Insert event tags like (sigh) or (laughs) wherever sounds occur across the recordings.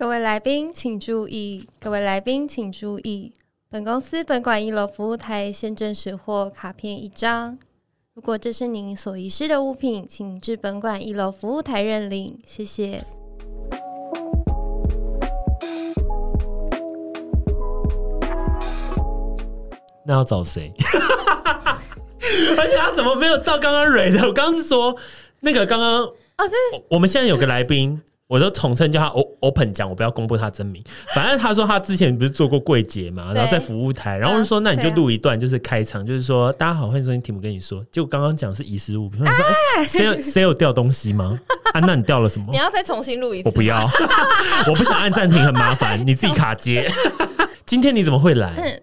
各位来宾请注意，各位来宾请注意，本公司本馆一楼服务台现正拾获卡片一张。如果这是您所遗失的物品，请至本馆一楼服务台认领，谢谢。那要找谁？(laughs) 而且他怎么没有照刚刚蕊的？我刚刚是说那个刚刚啊，这我们现在有个来宾。我就统称叫他 Open 讲，我不要公布他真名。反正他说他之前不是做过柜姐嘛，然后在服务台，然后我就说那你就录一段，就是开场，就是说大家好，欢迎收听题目跟你说。结果刚刚讲是遗失物品，我说哎，谁有 (laughs) 谁有掉东西吗？啊，那你掉了什么？你要再重新录一次？我不要，(laughs) 我不想按暂停，很麻烦，你自己卡接。(laughs) 今天你怎么会来？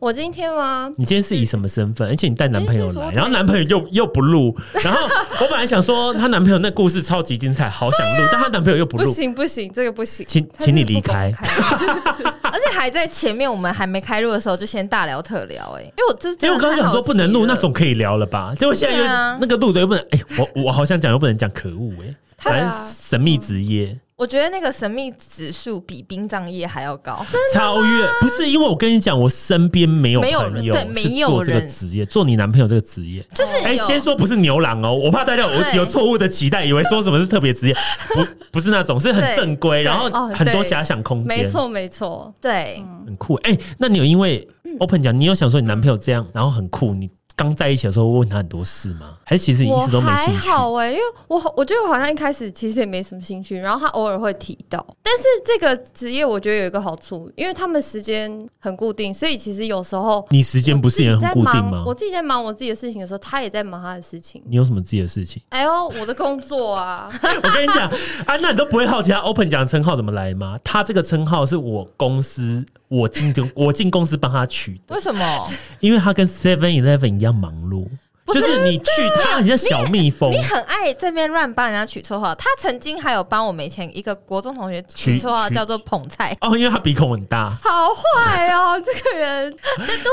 我今天吗？你今天是以什么身份？而且你带男朋友来，然后男朋友又又不录。然后我本来想说，她男朋友那故事超级精彩，好想录，(laughs) 但她男朋友又不录。不行不行，这个不行，请请你离开。(laughs) 而且还在前面，我们还没开录的时候就先大聊特聊，哎，因为我这因为我刚刚想说不能录，那总可以聊了吧？结果现在又那个录的又不能，哎，我我好想讲又不能讲，可恶哎，反正神秘职业。我觉得那个神秘指数比殡葬业还要高，超越不是因为我跟你讲，我身边没有朋友是做这个职业，做你男朋友这个职业，就是哎，先说不是牛郎哦，我怕大家有有错误的期待，以为说什么是特别职业，不不是那种，是很正规，然后很多遐想空间，没错没错，对，很酷。哎，那你有因为 Open 讲，你有想说你男朋友这样，然后很酷，你？刚在一起的时候问他很多事吗？还是其实你一直都没兴趣？还好哎、欸，因为我我觉得我好像一开始其实也没什么兴趣，然后他偶尔会提到。但是这个职业我觉得有一个好处，因为他们时间很固定，所以其实有时候你时间不是也很固定吗？我自己在忙我自己的事情的时候，他也在忙他的事情。你有什么自己的事情？哎呦，我的工作啊！(laughs) 我跟你讲，啊，那你都不会好奇他 Open 讲称号怎么来吗？他这个称号是我公司。我进就 (laughs) 我进公司帮他取的，为什么？因为他跟 Seven Eleven 一样忙碌，就是你去他很像小蜜蜂，你，你很爱这边乱帮人家取绰号。他曾经还有帮我们以前一个国中同学取绰号叫做捧菜 (laughs) 哦，因为他鼻孔很大，好坏哦，(laughs) 这个人。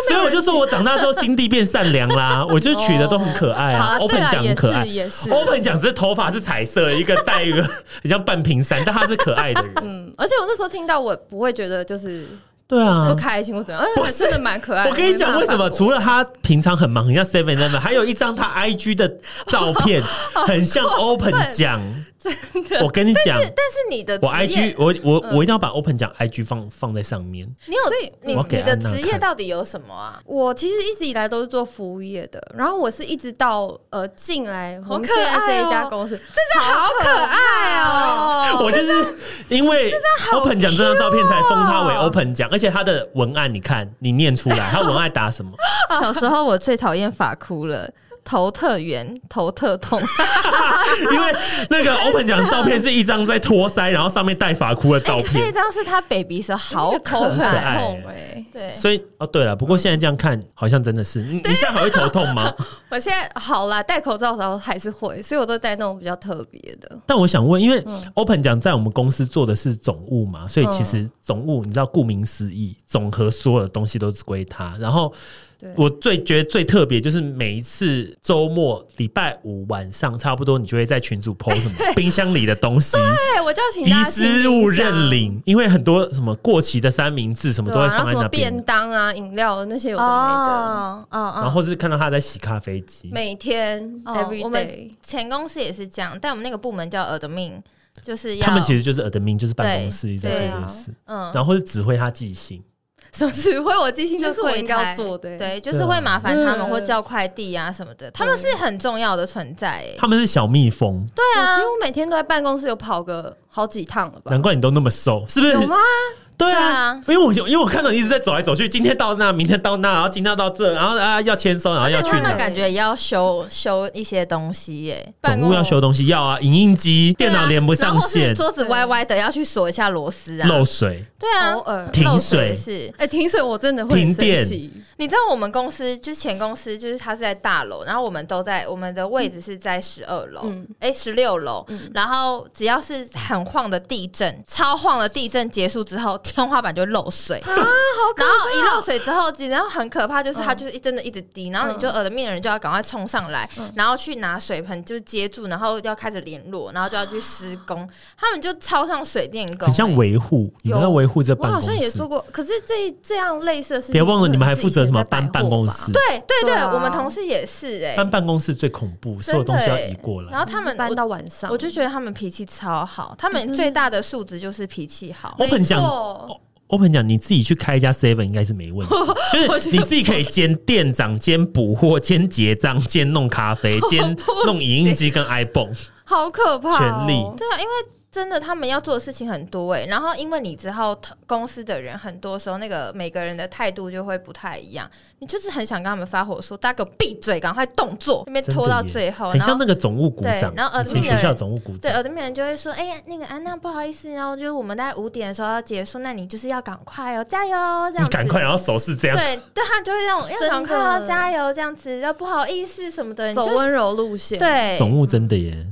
所以我就说我长大之后心地变善良啦，我就取的都很可爱啊。Open 讲很可爱，也是 Open 讲只是头发是彩色，一个戴一个很像半屏山，但他是可爱的人。嗯，而且我那时候听到，我不会觉得就是。对啊，不开心或怎样？我真的蛮可爱的。我跟你讲，为什么？除了他平常很忙，很像 Seven Eleven，还有一张他 IG 的照片，(laughs) 很像 Open 讲。真的，我跟你讲，但是你的我 IG 我我我一定要把 Open 讲 IG 放放在上面。你有，所以你你的职业到底有什么啊？我其实一直以来都是做服务业的，然后我是一直到呃进来我们现在这一家公司，真的好可爱哦！我就是因为 Open 讲这张照片才封他为 Open 讲，而且他的文案你看，你念出来，他文案打什么？(laughs) 小时候我最讨厌法哭了。头特圆，头特痛，(laughs) 因为那个 (laughs) Open 奖的照片是一张在托腮，然后上面戴发箍的照片。那张是他 baby 时候，好可爱，痛哎。对，所以哦，对了，不过现在这样看，好像真的是你，你现在还会头痛吗？(laughs) 我现在好了，戴口罩的时候还是会，所以我都戴那种比较特别的。但我想问，因为 Open 奖在我们公司做的是总务嘛，所以其实总务你知道，顾名思义，总和所有的东西都是归他，然后。对我最觉得最特别就是每一次周末礼拜五晚上差不多，你就会在群组 po 什么冰箱里的东西。对，我就要请遗失物认领，因为很多什么过期的三明治什么都会放在那边。啊、便当啊、饮料那些有的没的，哦哦哦、然后是看到他在洗咖啡机，每天 every day。我们前公司也是这样，但我们那个部门叫 admin，就是要他们其实就是 admin，就是办公室在做这件事，嗯，然后是指挥他寄信。什么指挥我寄信，就是我应该要做的。对，就是会麻烦他们或叫快递啊什么的，他们是很重要的存在。他们是小蜜蜂。对啊，几乎每天都在办公室有跑个好几趟了吧？难怪你都那么瘦，是不是？有吗？对啊，因为我因为我看到你一直在走来走去，今天到那，明天到那，然后今天到这，然后啊要签收，然后要去那，感觉也要修修一些东西耶。总务要修东西，要啊，影印机、电脑连不上线，桌子歪歪的，要去锁一下螺丝啊。漏水，对啊，偶尔。停水。是，哎，停水我真的会停电。你知道我们公司就是前公司，就是它是在大楼，然后我们都在我们的位置是在十二楼，哎，十六楼，然后只要是很晃的地震，超晃的地震结束之后。天花板就漏水啊，好可怕！然后一漏水之后，然后很可怕，就是它就是一真的一直滴，然后你就耳的面的人就要赶快冲上来，然后去拿水盆就接住，然后要开始联络，然后就要去施工。(gasps) 他们就超像水电工，很像维护，你们要维护这办公室。我好像也做过，可是这这样类似的事情，别忘了你们还负责什么搬办公室？对对对，我们同事也是哎，搬办公室最恐怖，所有东西要移过来。然后他们搬到晚上，我就觉得他们脾气超好，他们最大的素质就是脾气好。Open 讲，Open 讲，你自己去开一家 Seven 应该是没问题，就是你自己可以兼店长、兼补货、兼结账、兼弄咖啡、兼弄影印机跟 iPhone，好可怕，权力。对啊，因为。真的，他们要做的事情很多哎、欸，然后因为你之后公司的人很多时候，那个每个人的态度就会不太一样，你就是很想跟他们发火，说大家给我闭嘴，赶快动作，那边拖到最后，很像那个总务股长，然后耳边学校总务股长，对，耳边人就会说，哎呀，那个安娜不好意思，然后就是我们大概五点的时候要结束，那你就是要赶快哦，加油这样子，赶快，然后手势这样，对，对他就会让我要赶快要加油这样子，要不好意思什么的，走温柔路线，对，总务真的耶。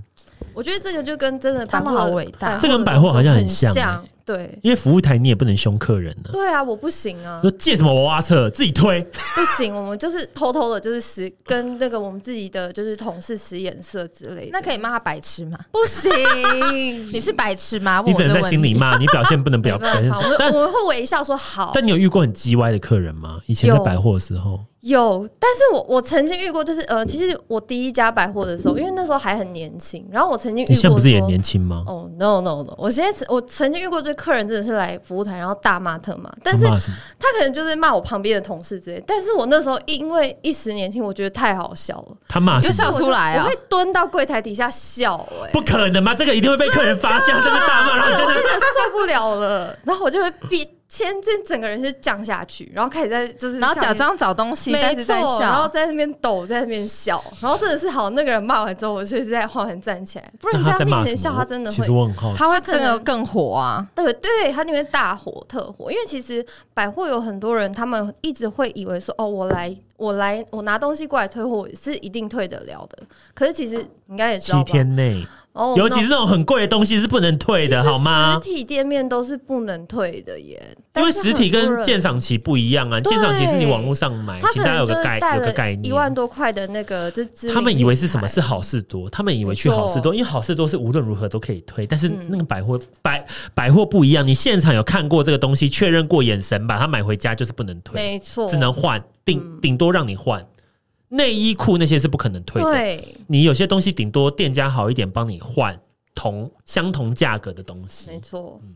我觉得这个就跟真的他们好伟大，这跟百货好像很像，像。对，因为服务台你也不能凶客人呢。对啊，我不行啊。说借什么娃娃车自己推？不行，我们就是偷偷的，就是使跟那个我们自己的就是同事使眼色之类的。那可以骂他白痴吗？不行，(laughs) 你是白痴吗？你只能在心里骂，你表现不能表 (laughs) 表现。但我们会微笑说好。但你有遇过很叽歪的客人吗？以前在百货的时候。有，但是我我曾经遇过，就是呃，其实我第一家百货的时候，因为那时候还很年轻，然后我曾经遇过，你现在不是也年轻吗？哦、oh,，no no no，我现在我曾经遇过，这客人真的是来服务台，然后大骂特骂，但是他，可能就是骂我旁边的同事之类，但是我那时候因为一时年轻，我觉得太好笑了，他骂就笑出来啊，我会蹲到柜台底下笑、欸，哎，不可能吗？这个一定会被客人发现，这个大骂，然后真的受不了了，然后我就会闭。先这整个人是降下去，然后开始在就是，然后假装找东西，没错，然后在那边抖，在那边笑，然后真的是好。那个人骂完之后，我就是在缓缓站起来，不然你在他面前笑，他真的会，其实我很好奇，他会真的更火啊。对对，他那边大火特火，因为其实百货有很多人，他们一直会以为说，哦，我来，我来，我拿东西过来退货是一定退得了的。可是其实你应该也知道，七天内。哦，尤其是那种很贵的东西是不能退的，好吗？实体店面都是不能退的耶，因为实体跟鉴赏期不一样啊。鉴赏期是你网络上买，其他有个概有个概念，一万多块的那个就他们以为是什么？是好事多，他们以为去好事多，因为好事多是无论如何都可以退，但是那个百货百百货不一样，你现场有看过这个东西，确认过眼神，把它买回家就是不能退，没错，只能换，顶顶多让你换。内衣裤那些是不可能退的，对，你有些东西顶多店家好一点帮你换。同相同价格的东西，没错，嗯，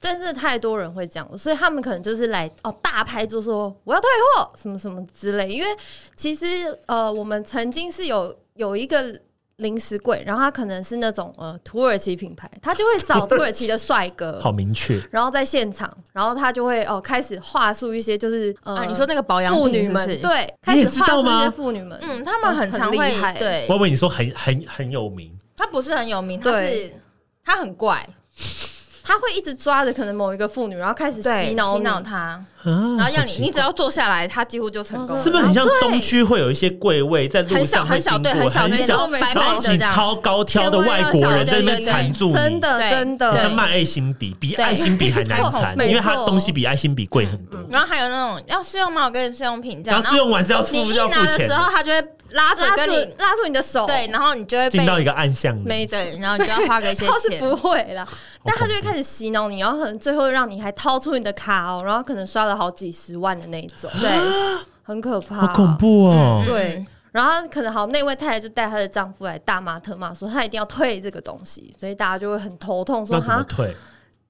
真是太多人会这样，所以他们可能就是来哦大牌就说我要退货什么什么之类。因为其实呃，我们曾经是有有一个零食柜，然后他可能是那种呃土耳其品牌，他就会找 (laughs) 土耳其。的帅哥，好明确，然后在现场，然后他就会哦开始话术一些，就是呃、啊、你说那个保养妇女们对，开始话术一些妇女。们，嗯，他们很常厉害，对，我以为你说很很很有名。他不是很有名，他是他很怪，他会一直抓着可能某一个妇女，然后开始洗脑洗脑他，然后让你你只要坐下来，他几乎就成功了。是不是很像东区会有一些贵位在路上很小很小的这样。超高挑的外国人在那边缠住你，真的真的。像卖爱心笔，比爱心笔还难缠，因为它东西比爱心笔贵很多。然后还有那种要试用吗？我跟你试用品这样，然后试用完是要付要付钱的时候，他就会。拉着跟你拉住你的手，对，然后你就会进到一个暗巷里，没对，然后你就要花个一些钱，(laughs) 不会啦，但他就会开始洗脑你，然后可能最后让你还掏出你的卡哦，然后可能刷了好几十万的那种，对，(gasps) 很可怕，好恐怖哦，对，然后可能好那位太太就带她的丈夫来大骂特骂，说她一定要退这个东西，所以大家就会很头痛，说她退。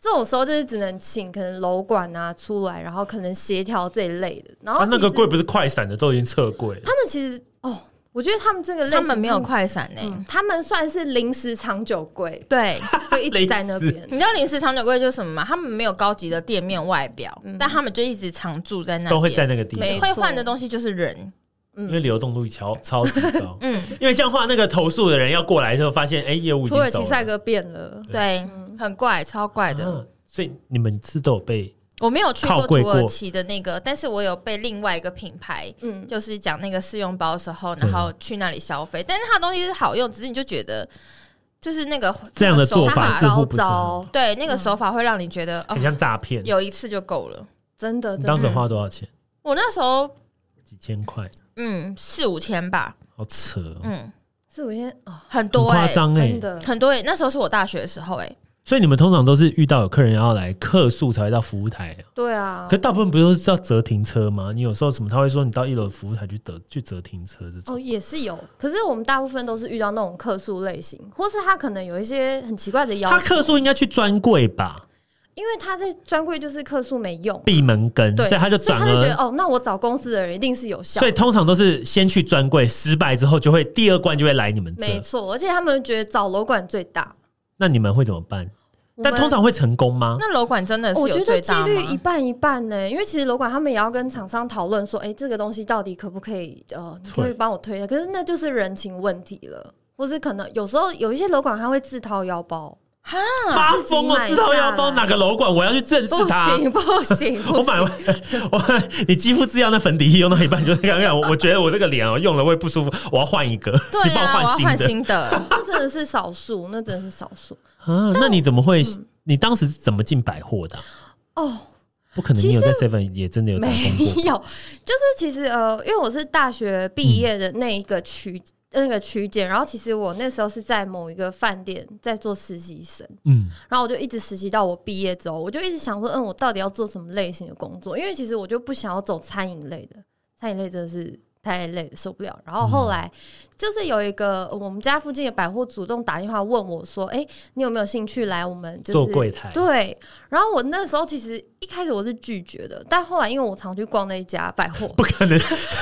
这种时候就是只能请可能楼管啊出来，然后可能协调这一类的，然后他那个柜不是快闪的，都已经撤柜了，他们其实哦。我觉得他们这个类型，他们没有快闪呢、欸嗯，他们算是临时长久柜，对，(laughs) 就一直在那边。(laughs) 你知道临时长久柜就是什么吗？他们没有高级的店面外表，嗯、但他们就一直常住在那，都会在那个地方。会换的东西就是人，嗯、因为流动度超 (laughs) 超级高。嗯，因为这样话，那个投诉的人要过来的时候，发现哎，业务土耳其帅哥变了，对，对嗯、很怪，超怪的、啊。所以你们是都有被。我没有去过土耳其的那个，但是我有被另外一个品牌，嗯，就是讲那个试用包的时候，然后去那里消费，但是它的东西是好用，只是你就觉得就是那个这样的做法似乎不是对，那个手法会让你觉得很像诈骗，有一次就够了，真的。你当时花多少钱？我那时候几千块，嗯，四五千吧，好扯，嗯，四五千哦，很多，夸张哎，真的。很多哎，那时候是我大学的时候哎。所以你们通常都是遇到有客人要来客诉才会到服务台啊？对啊，可大部分不都是要折停车吗？你有时候什么他会说你到一楼服务台去得去折停车这种哦，也是有。可是我们大部分都是遇到那种客诉类型，或是他可能有一些很奇怪的要求。他客诉应该去专柜吧？因为他在专柜就是客诉没用，闭门羹，对，所以他就转而他就觉得哦，那我找公司的人一定是有效。所以通常都是先去专柜，失败之后就会第二关就会来你们这。没错，而且他们觉得找楼管最大。那你们会怎么办？但通常会成功吗？那楼管真的是？我觉得几率一半一半呢、欸，因为其实楼管他们也要跟厂商讨论说，哎、欸，这个东西到底可不可以？呃，你可以帮我推一下。可是那就是人情问题了，或是可能有时候有一些楼管他会自掏腰包，哈，发疯了，自掏腰包哪个楼管？我要去正视他，不行不行，(laughs) 不行我买完我你肌肤滋养的粉底液用到一半，就是刚刚我我觉得我这个脸哦用了会不舒服，我要换一个，对啊，你帮我换新的，(laughs) 那真的是少数，那真的是少数啊。那你怎么会？嗯你当时怎么进百货的、啊？哦，不可能，你有在 Seven 也真的有？没有，就是其实呃，因为我是大学毕业的那一个区、嗯、那个区间，然后其实我那时候是在某一个饭店在做实习生，嗯，然后我就一直实习到我毕业之后，我就一直想说，嗯，我到底要做什么类型的工作？因为其实我就不想要走餐饮类的，餐饮类真的是。太累了，受不了。然后后来就是有一个我们家附近的百货主动打电话问我说：“哎、欸，你有没有兴趣来我们、就是、做柜台？”对。然后我那时候其实一开始我是拒绝的，但后来因为我常去逛那一家百货，不可能，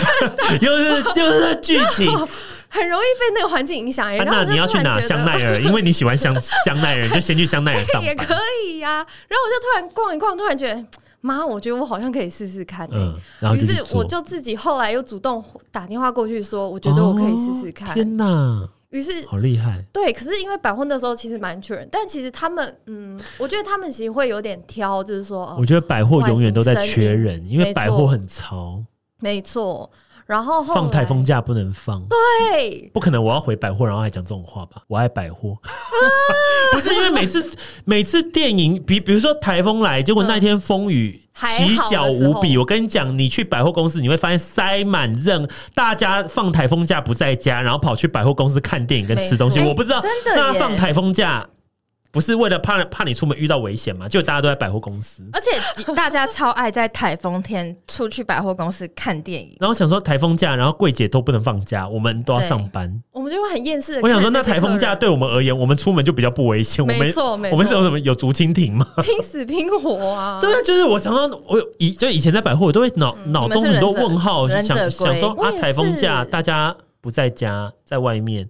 (laughs) 又是就是剧情，(laughs) (laughs) 很容易被那个环境影响。然后那你要去哪？香奈儿，(laughs) 因为你喜欢香香奈儿，就先去香奈儿 (laughs) 上班也可以呀、啊。然后我就突然逛一逛，突然觉得。妈，我觉得我好像可以试试看、欸。嗯，然后于是我就自己后来又主动打电话过去说，我觉得我可以试试看。哦、天哪！于是好厉害。对，可是因为百货那时候其实蛮缺人，但其实他们，嗯，我觉得他们其实会有点挑，就是说，我觉得百货永远都在缺人，因为百货很潮。没错。然后，后放台风假不能放，对，不可能。我要回百货，然后还讲这种话吧？我爱百货，啊、(laughs) 不是因为每次每次电影，比比如说台风来，结果那天风雨奇小无比。我跟你讲，你去百货公司，你会发现塞满人，大家放台风假不在家，然后跑去百货公司看电影跟吃东西。我不知道，真的，那放台风假。不是为了怕怕你出门遇到危险嘛？就大家都在百货公司，而且大家超爱在台风天出去百货公司看电影。然后想说台风假，然后柜姐都不能放假，我们都要上班，我们就会很厌世。我想说，那台风假对我们而言，我们出门就比较不危险。没错，我们我们是有什么有竹蜻蜓吗？拼死拼活啊！对啊，就是我常常我以就以前在百货，我都会脑脑中很多问号，想想说啊，台风假大家不在家，在外面。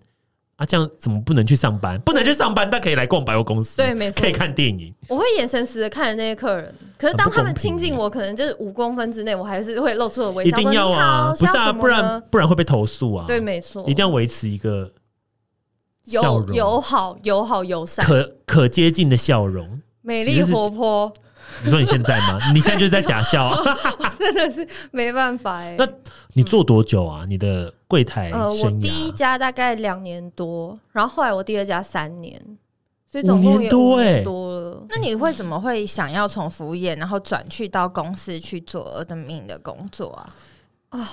啊，这样怎么不能去上班？不能去上班，但可以来逛百货公司。对，没错，可以看电影。我会眼神死的看着那些客人，可是当他们亲近我，可能就是五公分之内，我还是会露出了微笑。一定要啊，不是啊，不然不然会被投诉啊。对，没错，一定要维持一个友友好、友好、友善、可可接近的笑容，美丽活泼。你说你现在吗？(laughs) 你现在就是在假笑，啊真的是没办法哎。(laughs) 那你做多久啊？你的柜台呃，我第一家大概两年多，然后后来我第二家三年，所以总共也五年多了。那你会怎么会想要从服务业，然后转去到公司去做 admin 的工作啊？啊，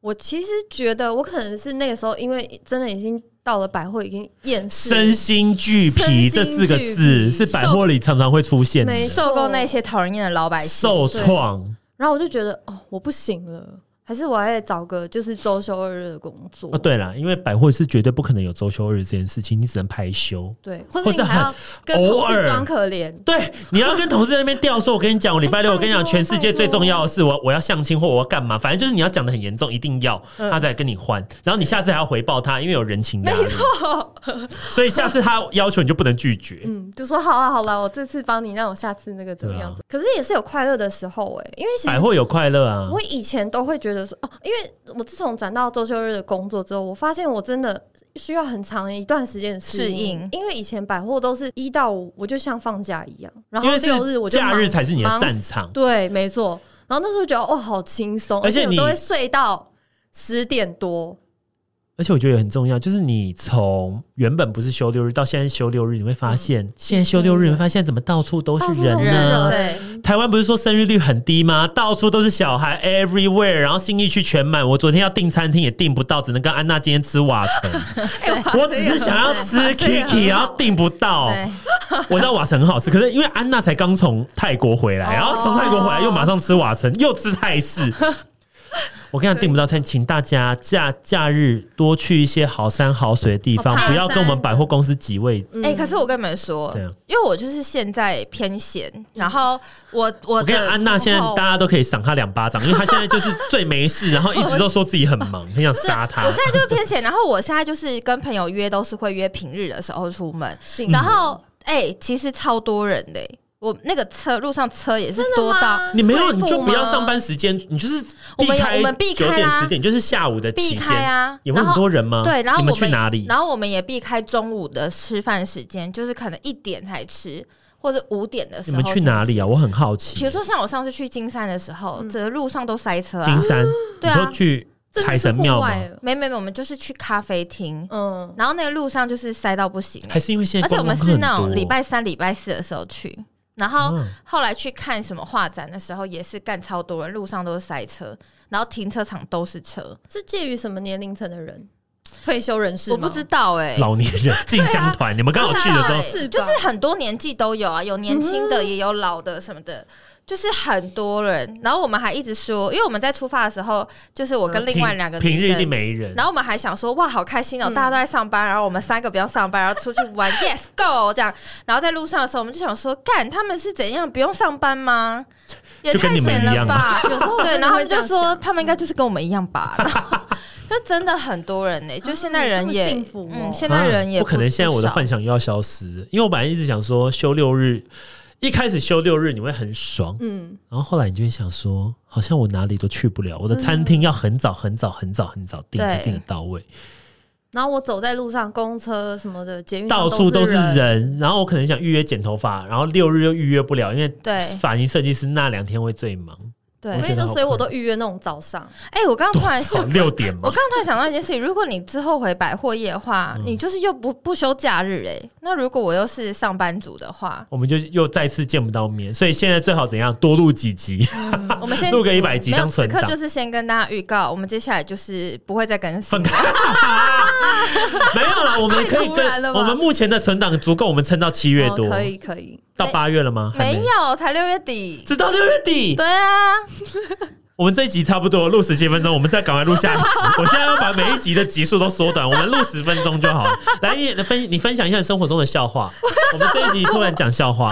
我其实觉得我可能是那个时候，因为真的已经。到了百货已经厌世，身心俱疲这四个字是百货里常常会出现的，受够那些讨人厌的老百姓，受创。然后我就觉得，哦，我不行了。还是我还得找个就是周休二日的工作啊。对了，因为百货是绝对不可能有周休二日这件事情，你只能排休。对，或者你还要跟同事装可怜。对，你要跟同事在那边吊说：“我跟你讲，我礼拜 (laughs) 六我跟你讲，全世界最重要的是我我要相亲或我要干嘛，反正就是你要讲的很严重，一定要他再跟你换。然后你下次还要回报他，因为有人情压力。没错，所以下次他要求你就不能拒绝。(laughs) 嗯，就说好了好了，我这次帮你，让我下次那个怎么样子？可是也是有快乐的时候哎，因为百货有快乐啊。我以前都会觉得说哦，因为。我自从转到周休日的工作之后，我发现我真的需要很长一段时间适应，因为以前百货都是一到五，我就像放假一样，然后六日我就假日才是你的战场，对，没错。然后那时候觉得哇，好轻松，而且你都会睡到十点多，而且我觉得也很重要，就是你从原本不是休六日到现在休六日，你会发现、嗯、现在休六日，你会发现怎么到处都是人呢？对，台湾不是说生育率很低吗？到处都是小孩，everywhere，然后新义区全满。我昨天要订餐厅也订不到，只能跟安娜今天吃瓦城。(laughs) 我只是想要吃 Kiki，然后订不到。(laughs) 我知道瓦城很好吃，可是因为安娜才刚从泰国回来，然后从泰国回来又马上吃瓦城，又吃泰式。(laughs) 我跟你讲，订不到餐，请大家假假日多去一些好山好水的地方，不要跟我们百货公司挤位置。哎、欸，可是我跟你们说，因为我就是现在偏闲，然后我我我跟安娜现在大家都可以赏她两巴掌，因为她现在就是最没事，(laughs) 然后一直都说自己很忙，很想杀她。我现在就是偏闲，然后我现在就是跟朋友约都是会约平日的时候出门，然后哎、欸，其实超多人的、欸。我那个车路上车也是多到，你没有你就不要上班时间，你就是我们我们避开九点十点就是下午的期间啊，也会很多人吗？对，然后我们去哪里？然后我们也避开中午的吃饭时间，就是可能一点才吃，或者五点的时候。你们去哪里啊？我很好奇。比如说像我上次去金山的时候，整个路上都塞车。金山，对啊，去财神庙吗？没没没，我们就是去咖啡厅，嗯，然后那个路上就是塞到不行，还是因为现在，而且我们是那种礼拜三、礼拜四的时候去。然后后来去看什么画展的时候，也是干超多人，路上都是塞车，然后停车场都是车，是介于什么年龄层的人？退休人士？我不知道哎、欸，老年人进香团，啊、你们刚好去的时候，是就是很多年纪都有啊，有年轻的，也有老的什么的。就是很多人，然后我们还一直说，因为我们在出发的时候，就是我跟另外两个女生，平日一定没人，然后我们还想说，哇，好开心哦，大家都在上班，然后我们三个不用上班，然后出去玩，(laughs) Yes Go 这样，然后在路上的时候，我们就想说，干他们是怎样不用上班吗？(laughs) 也太闲了吧？(laughs) 有时候对，然后他们就说他们应该就是跟我们一样吧，就真的很多人呢，就现在人也幸福，嗯，现在人也不可能，现在我的幻想又要消失，因为我本来一直想说休六日。一开始休六日你会很爽，嗯，然后后来你就会想说，好像我哪里都去不了，我的餐厅要很早很早很早很早订才订得到位。然后我走在路上，公车什么的，捷运到处都是人。然后我可能想预约剪头发，然后六日又预约不了，因为发型设计师那两天会最忙。对，所以就所以我都预约那种早上。(laughs) 哎、欸，我刚刚突然想六点嘛，我刚刚突然想到一件事情，如果你之后回百货业的话，嗯、你就是又不不休假日哎、欸。那如果我又是上班族的话，我们就又再次见不到面。所以现在最好怎样？多录几集，嗯、我们先 (laughs) 录个一百集当存档。此刻就是先跟大家预告，我们接下来就是不会再更新。(laughs) 没有了，我们可以跟我们目前的存档足够我们撑到七月多，哦、可以可以到八月了吗？没，没有，才六月底，直到六月底。对啊。(laughs) 我们这一集差不多录十七分钟，我们再赶快录下一集。(laughs) 我现在要把每一集的集数都缩短，我们录十分钟就好了。(laughs) 来，你分你分享一下你生活中的笑话。我们这一集突然讲笑话，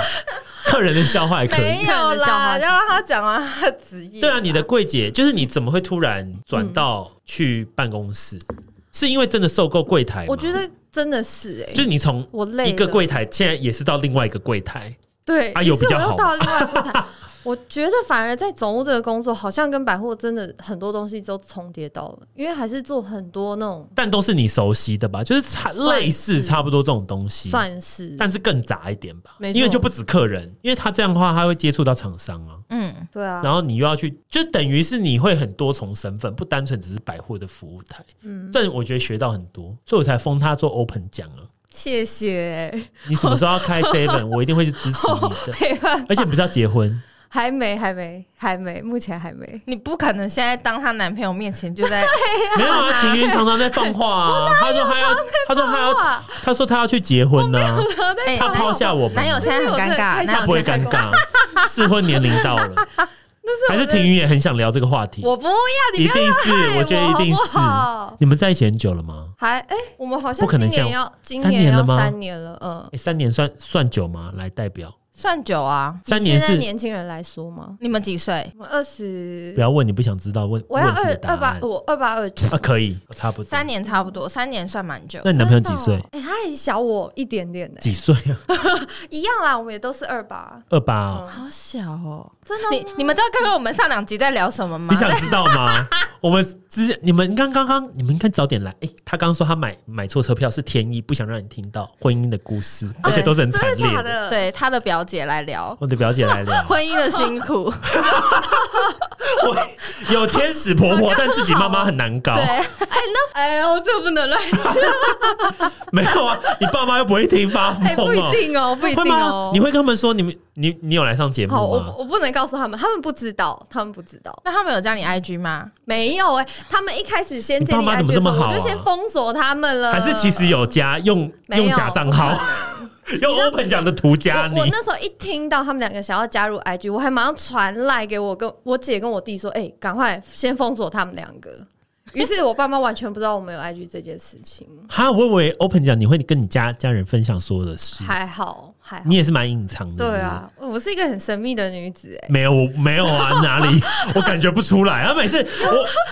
客人的笑话也可以。没有啦，要让他讲完他职业。对啊，你的柜姐就是你怎么会突然转到去办公室？嗯、是因为真的受够柜台？我觉得真的是哎、欸，就是你从一个柜台现在也是到另外一个柜台，对啊，有比较好。到另外一个柜台。我觉得反而在总务这个工作，好像跟百货真的很多东西都重叠到了，因为还是做很多那种，但都是你熟悉的吧？就是差类似差不多这种东西，算是，但是更杂一点吧。因为就不止客人，因为他这样的话，他会接触到厂商啊。嗯，对啊。然后你又要去，就等于是你会很多重身份，不单纯只是百货的服务台。嗯，但我觉得学到很多，所以我才封他做 open 奖啊。谢谢。你什么时候要开 (laughs) seven，我一定会去支持你的。(laughs) 而且不是要结婚。还没，还没，还没，目前还没。你不可能现在当她男朋友面前就在 (laughs) 没有啊？婷婷常常在放话啊，(laughs) 她说她要，她说她要，她说她要去结婚呢。他抛下我们，男友现在很尴尬，他不会尴尬，(laughs) 适婚年龄到了。还是婷云也很想聊这个话题。我不要，你一定是，我觉得一定是。你们在一起很久了吗？还哎，我们好像今年要今年了吗？三年了，嗯。三年算算久吗？来代表。算久啊！三年是年轻人来说吗？你们几岁？我二十。不要问你不想知道问。我要二二八，我二八二九啊，可以，差不多。三年差不多，三年算蛮久。那你男朋友几岁？哎，他也小我一点点的。几岁啊？(laughs) 一样啦，我们也都是二八。二八，好小哦！真的？你你们知道刚刚我们上两集在聊什么吗？你想知道吗？(laughs) 我们之前你们刚刚刚你们应该早点来。哎、欸，他刚刚说他买买错车票是天意，不想让你听到婚姻的故事，而且都是很惨烈的。的对，他的表姐来聊，我的表姐来聊 (laughs) 婚姻的辛苦。(laughs) 我有天使婆婆，但自己妈妈很难搞。对，哎、欸，那哎呦，我这不能乱讲。没有啊，你爸妈又不会听发疯、喔欸、不一定哦，不一定哦。你会跟他们说你们你你有来上节目吗？我我不能告诉他们，他们不知道，他们不知道。那他们有加你 IG 吗？没有哎、欸，他们一开始先建立 IG 的时候，我就先封锁他们了。还是其实有加用用假账号？(laughs) 用 open 讲的图加你，我，我那时候一听到他们两个想要加入 IG，我还马上传来给我跟我姐跟我弟说：“哎、欸，赶快先封锁他们两个。(laughs) ”于是我爸妈完全不知道我们有 IG 这件事情。哈，我以为 open 讲你会跟你家家人分享所有的事，还好还，你也是蛮隐藏的。对啊，我是一个很神秘的女子哎、欸。没有，我没有啊，哪里？(laughs) 我感觉不出来。他每次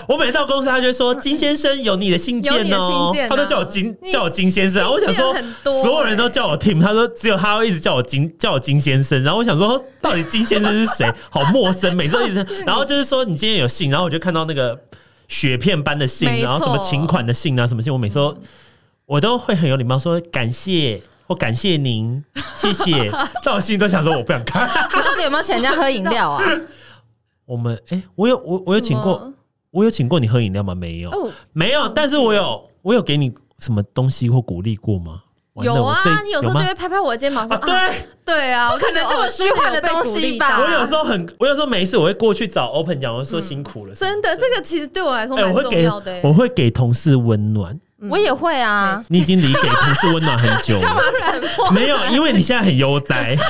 我我每次到公司，他就说金先生有你的信件哦、喔，他都叫我金叫我金先生。然后我想说，所有人都叫我 Tim，他说只有他会一直叫我金叫我金先生。然后我想说，到底金先生是谁？(laughs) 好陌生，每次都一直。然后就是说你今天有信，然后我就看到那个。雪片般的信，然后什么请款的信啊，什么信，我每次都、嗯、我都会很有礼貌说感谢或感谢您，谢谢。但我心里都想说我不想看。(laughs) 你到底有没有请人家喝饮料啊？我们哎、欸，我有我我有请过，我有请过你喝饮料吗？没有，哦、没有。但是我有我有给你什么东西或鼓励过吗？有啊，你有时候就会拍拍我的肩膀说：“啊对啊对啊，不可能这么虚幻的东西吧？”我有时候很，我有时候没事，我会过去找 Open 讲，我说辛苦了。真的，这个其实对我来说蛮重要的。我会给同事温暖，我也会啊。你已经离给同事温暖很久了，没有，因为你现在很悠哉。(laughs)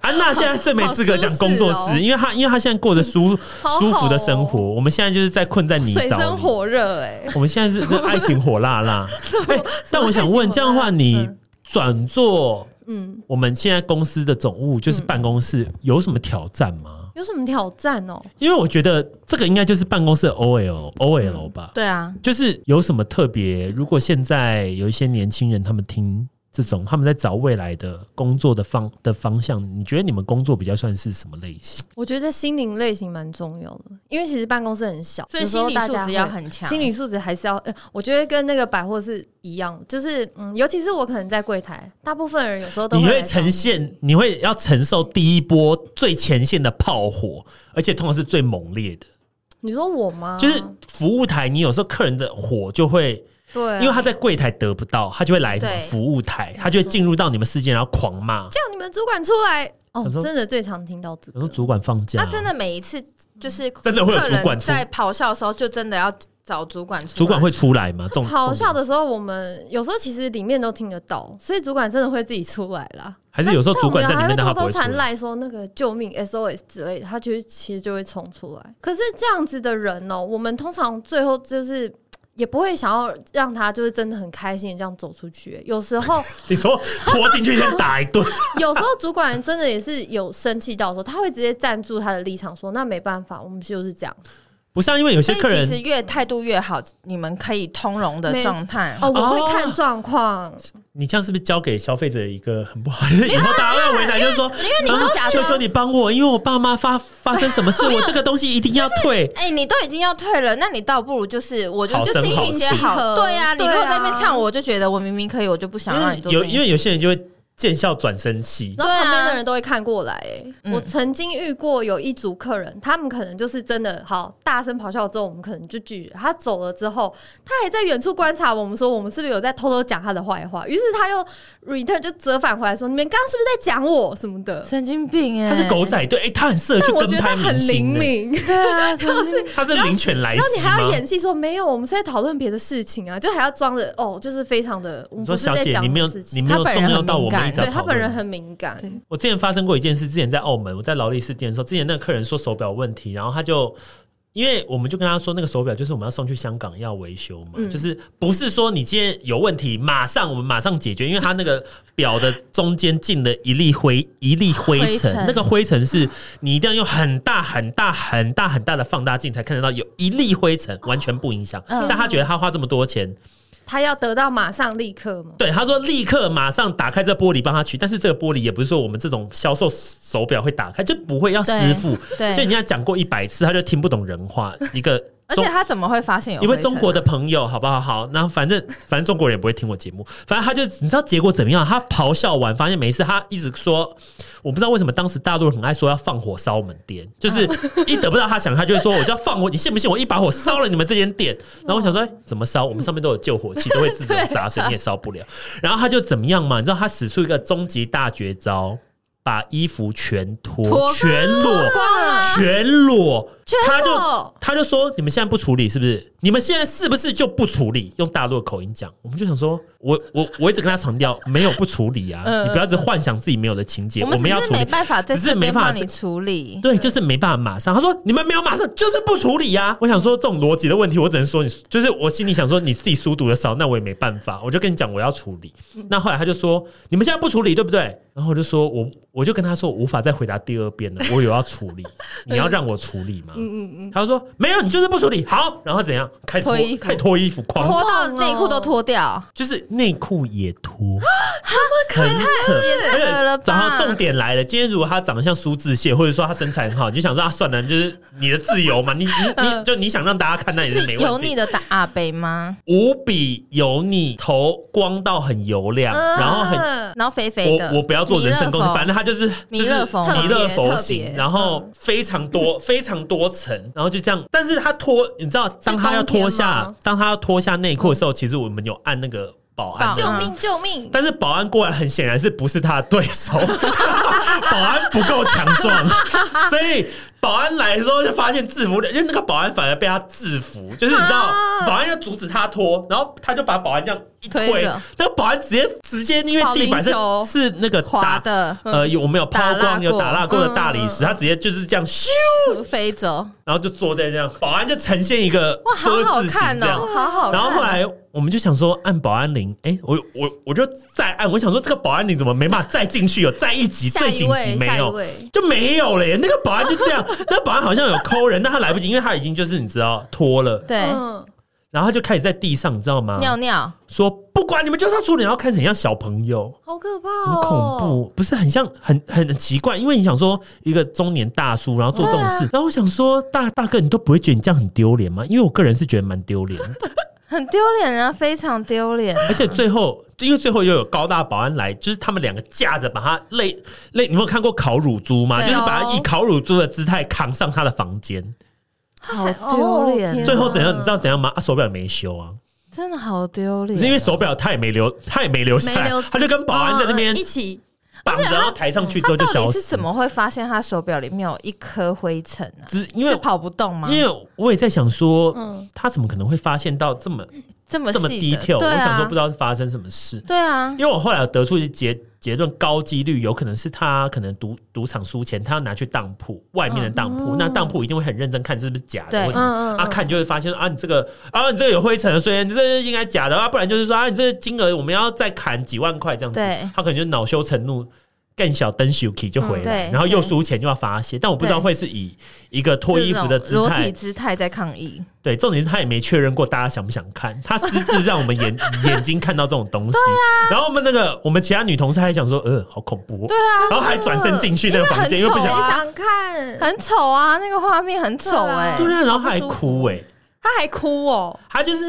安娜现在最没资格讲工作室，因为她因为她现在过着舒舒服的生活。我们现在就是在困在泥沼里，水深火热哎。我们现在是爱情火辣辣。(laughs) 哎，但我想问，这样的话，你转做嗯，我们现在公司的总务就是办公室有什么挑战吗？有什么挑战哦？因为我觉得这个应该就是办公室的 OL OL 吧。对啊，就是有什么特别？如果现在有一些年轻人他们听。这种他们在找未来的工作的方的方向，你觉得你们工作比较算是什么类型？我觉得心灵类型蛮重要的，因为其实办公室很小，所以心理素质要很强，心理素质还是要。呃，我觉得跟那个百货是一样，就是嗯，尤其是我可能在柜台，大部分人有时候都会，你会呈现，你会要承受第一波最前线的炮火，而且通常是最猛烈的。你说我吗？就是服务台，你有时候客人的火就会。对、啊，因为他在柜台得不到，他就会来服务台，他就会进入到你们世界，然后狂骂，叫你们主管出来。哦，真的最常听到这个。有时候主管放假，他真的每一次就是真的会有主管在咆哮的时候，就真的要找主管出来。主管会出来吗？咆哮的时候，我们有时候其实里面都听得到，所以主管真的会自己出来啦。还是有时候主管在里面，他偷偷传赖说那个救命 SOS 之类的，他其实其实就会冲出来。可是这样子的人哦、喔，我们通常最后就是。也不会想要让他就是真的很开心的这样走出去。有时候 (laughs) 你说拖进去先打一顿，(laughs) 有时候主管真的也是有生气到时候，他会直接站住他的立场说：“那没办法，我们就是这样。”不是啊，因为有些客人其实越态度越好，你们可以通融的状态哦。我会看状况。哦。你这样是不是交给消费者一个很不好的？以后大家会为难，就是说，因为你都假求求你帮我，因为我爸妈发发生什么事，(laughs) 我这个东西一定要退。哎、欸，你都已经要退了，那你倒不如就是我就就心平气好。对呀、啊，你如果在那边呛我，我就觉得我明明可以，我就不想让你做。有因为有些人就会。见笑转生气，然后旁边的人都会看过来、欸。哎、啊，我曾经遇过有一组客人，他们可能就是真的好大声咆哮之后，我们可能就拒绝他走了之后，他还在远处观察我们，说我们是不是有在偷偷讲他的坏话。于是他又 return 就折返回来说：“你们刚刚是不是在讲我什么的？神经病哎、欸！”他是狗仔队，哎、欸，他很适合去跟拍明星、欸。对啊，就是 (laughs) 他是灵犬莱西，然后你还要演戏说没有，我们是在讨论别的事情啊，就还要装着哦，就是非常的。我们不是在讲事情，你没有，你没有重要到我们对他本人很。敏感。我之前发生过一件事，之前在澳门，我在劳力士店的时候，之前那个客人说手表问题，然后他就，因为我们就跟他说，那个手表就是我们要送去香港要维修嘛，嗯、就是不是说你今天有问题，马上我们马上解决，因为他那个表的中间进了一粒灰一粒灰尘，那个灰尘是你一定要用很大很大很大很大的放大镜才看得到，有一粒灰尘完全不影响，但他觉得他花这么多钱。他要得到马上立刻吗？对，他说立刻马上打开这玻璃帮他取，但是这个玻璃也不是说我们这种销售手表会打开，就不会要师傅。对，所以人家讲过一百次，他就听不懂人话。一个而且他怎么会发现有？因为中国的朋友，好不好？好，那反正 (laughs) 反正中国人也不会听我节目。反正他就你知道结果怎么样？他咆哮完，发现没事。他一直说，我不知道为什么当时大陆人很爱说要放火烧我们店，就是 (laughs) 一得不到他想，他就会说我就要放火。你信不信我一把火烧了你们这间店？然后我想说，哎，怎么烧？我们上面都有救火器，都会自动洒水，你也烧不了。然后他就怎么样嘛？你知道他使出一个终极大绝招。把衣服全脱，全裸，全裸，他就他就说：“你们现在不处理是不是？你们现在是不是就不处理？”用大陆的口音讲，我们就想说：“我我我一直跟他强调，没有不处理啊，你不要一直幻想自己没有的情节。我们要处理，没办法，只是没办法你处理，对，就是没办法马上。”他说：“你们没有马上，就是不处理呀。”我想说，这种逻辑的问题，我只能说你就是我心里想说，你自己书读的少，那我也没办法，我就跟你讲我要处理。那后来他就说：“你们现在不处理，对不对？”然后我就说我我就跟他说，我无法再回答第二遍了，我有要处理，(laughs) 你要让我处理吗？嗯嗯嗯。他就说没有，你就是不处理。好，然后怎样？开脱衣服，开脱衣服，脱到内裤都脱掉，就是内裤也脱。(gasps) 他们可太野了吧？然后重点来了，今天如果他长得像苏志燮，或者说他身材很好，你就想说啊，算了，就是你的自由嘛，你你 (laughs) 你就你想让大家看，那也是没问题。油腻的大阿北吗？无比油腻，头光到很油亮，然后很然后肥肥的。我我不要。做人身攻击，反正他就是弥勒佛，弥勒佛型，然后非常多非常多层，然后就这样。但是他脱，你知道，当他要脱下，当他要脱下内裤的时候，其实我们有按那个保安，救命救命！但是保安过来，很显然是不是他的对手，(laughs) 保安不够强壮，所以。保安来的时候就发现制服，因为那个保安反而被他制服，就是你知道，保安要阻止他脱，然后他就把保安这样一推，那个保安直接直接因为地板是是那个打的，呃，有我们有抛光有打蜡过的大理石，他直接就是这样咻飞走，然后就坐在这样，保安就呈现一个哇，好好看哦，好好看。然后后来我们就想说按保安铃，哎，我我我就再按，我想说这个保安铃怎么没办法再进去？有再一级最紧急没有，就没有了耶，那个保安就这样。(laughs) 那保安好像有抠人，但他来不及，因为他已经就是你知道脱了。对，然后他就开始在地上，你知道吗？尿尿，说不管你们就是要处理，然后看起来很像小朋友，好可怕，很恐怖，不是很像，很很奇怪。因为你想说一个中年大叔，然后做这种事，然后我想说大大哥，你都不会觉得你这样很丢脸吗？因为我个人是觉得蛮丢脸的。很丢脸啊，非常丢脸。而且最后，因为最后又有高大保安来，就是他们两个架着把他累累。你有没有看过烤乳猪吗？就是把他以烤乳猪的姿态扛上他的房间，好丢脸。最后怎样？你知道怎样吗？啊，手表也没修啊，真的好丢脸。是因为手表他也没留，他也没留下来，他就跟保安在那边一起。绑着，然后抬上去之后就消失。是怎么会发现他手表里面有一颗灰尘呢？只因为跑不动吗？因为我也在想说，嗯，他怎么可能会发现到这么这么这么低调？我想说不知道是发生什么事。对啊，因为我后来有得出一结结论，高几率有可能是他可能赌赌场输钱，他要拿去当铺外面的当铺，那当铺一定会很认真看是不是假的，或者啊看就会发现啊你这个啊你这个有灰尘，所以你这应该假的啊，不然就是说啊你这个金额我们要再砍几万块这样子，他可能就恼羞成怒。更小灯 Suki 就回来，然后又输钱就要发泄，但我不知道会是以一个脱衣服的姿态，裸体姿态在抗议。对，重点是他也没确认过大家想不想看，他私自让我们眼 (laughs) 眼睛看到这种东西。然后我们那个我们其他女同事还想说，呃，好恐怖。对啊，然后还转身进去那个房间，因为不想想看，很丑啊，那个画面很丑哎。对啊，然后他还哭哎，他还哭哦，他就是。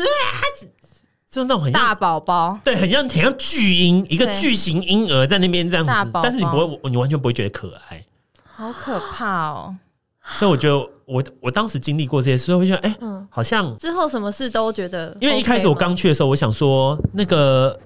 就那种很大宝宝，对，很像很像巨婴，一个巨型婴儿在那边这样子，宝宝。但是你不会，你完全不会觉得可爱，好可怕哦。所以我觉得我我当时经历过这些事，会觉得哎，嗯，好像之后什么事都觉得，因为一开始我刚去的时候，我想说那个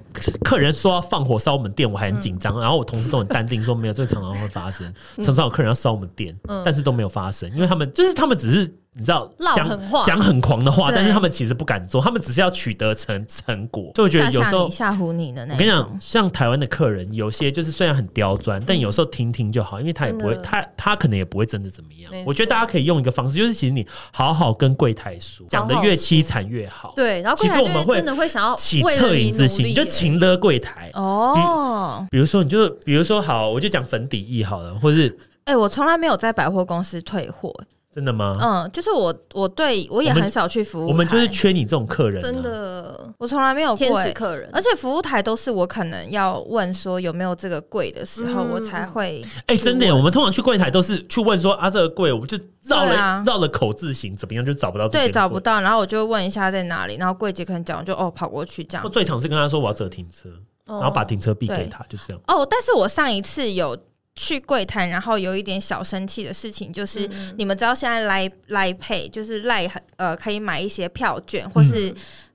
客人说要放火烧我们店，我还很紧张，然后我同事都很淡定说没有，这个常常会发生，(laughs) 常常有客人要烧我们店，但是都没有发生，因为他们就是他们只是。你知道讲讲很狂的话，但是他们其实不敢做，他们只是要取得成成果。所以我觉得有时候吓唬你的那，我跟你讲，像台湾的客人，有些就是虽然很刁钻，但有时候听听就好，因为他也不会，他他可能也不会真的怎么样。我觉得大家可以用一个方式，就是其实你好好跟柜台说，讲的越凄惨越好。对，然后其实我们会真的会想要起恻隐之心，你就勤勒柜台哦。比如说，你就比如说好，我就讲粉底液好了，或是哎，我从来没有在百货公司退货。真的吗？嗯，就是我，我对我也很少去服务台，我们就是缺你这种客人、啊，真的，我从来没有天使客人，而且服务台都是我可能要问说有没有这个柜的时候，嗯、我才会。哎、欸，真的，我们通常去柜台都是去问说啊，这个柜我们就绕了绕、啊、了口字形，怎么样就找不到，对，找不到，然后我就问一下在哪里，然后柜姐可能讲就哦跑过去这样。我最常是跟他说我要这个停车，哦、然后把停车币给他，就这样。哦，但是我上一次有。去柜台，然后有一点小生气的事情，就是、嗯、你们知道现在 Line Line Pay 就是赖呃可以买一些票券，或是、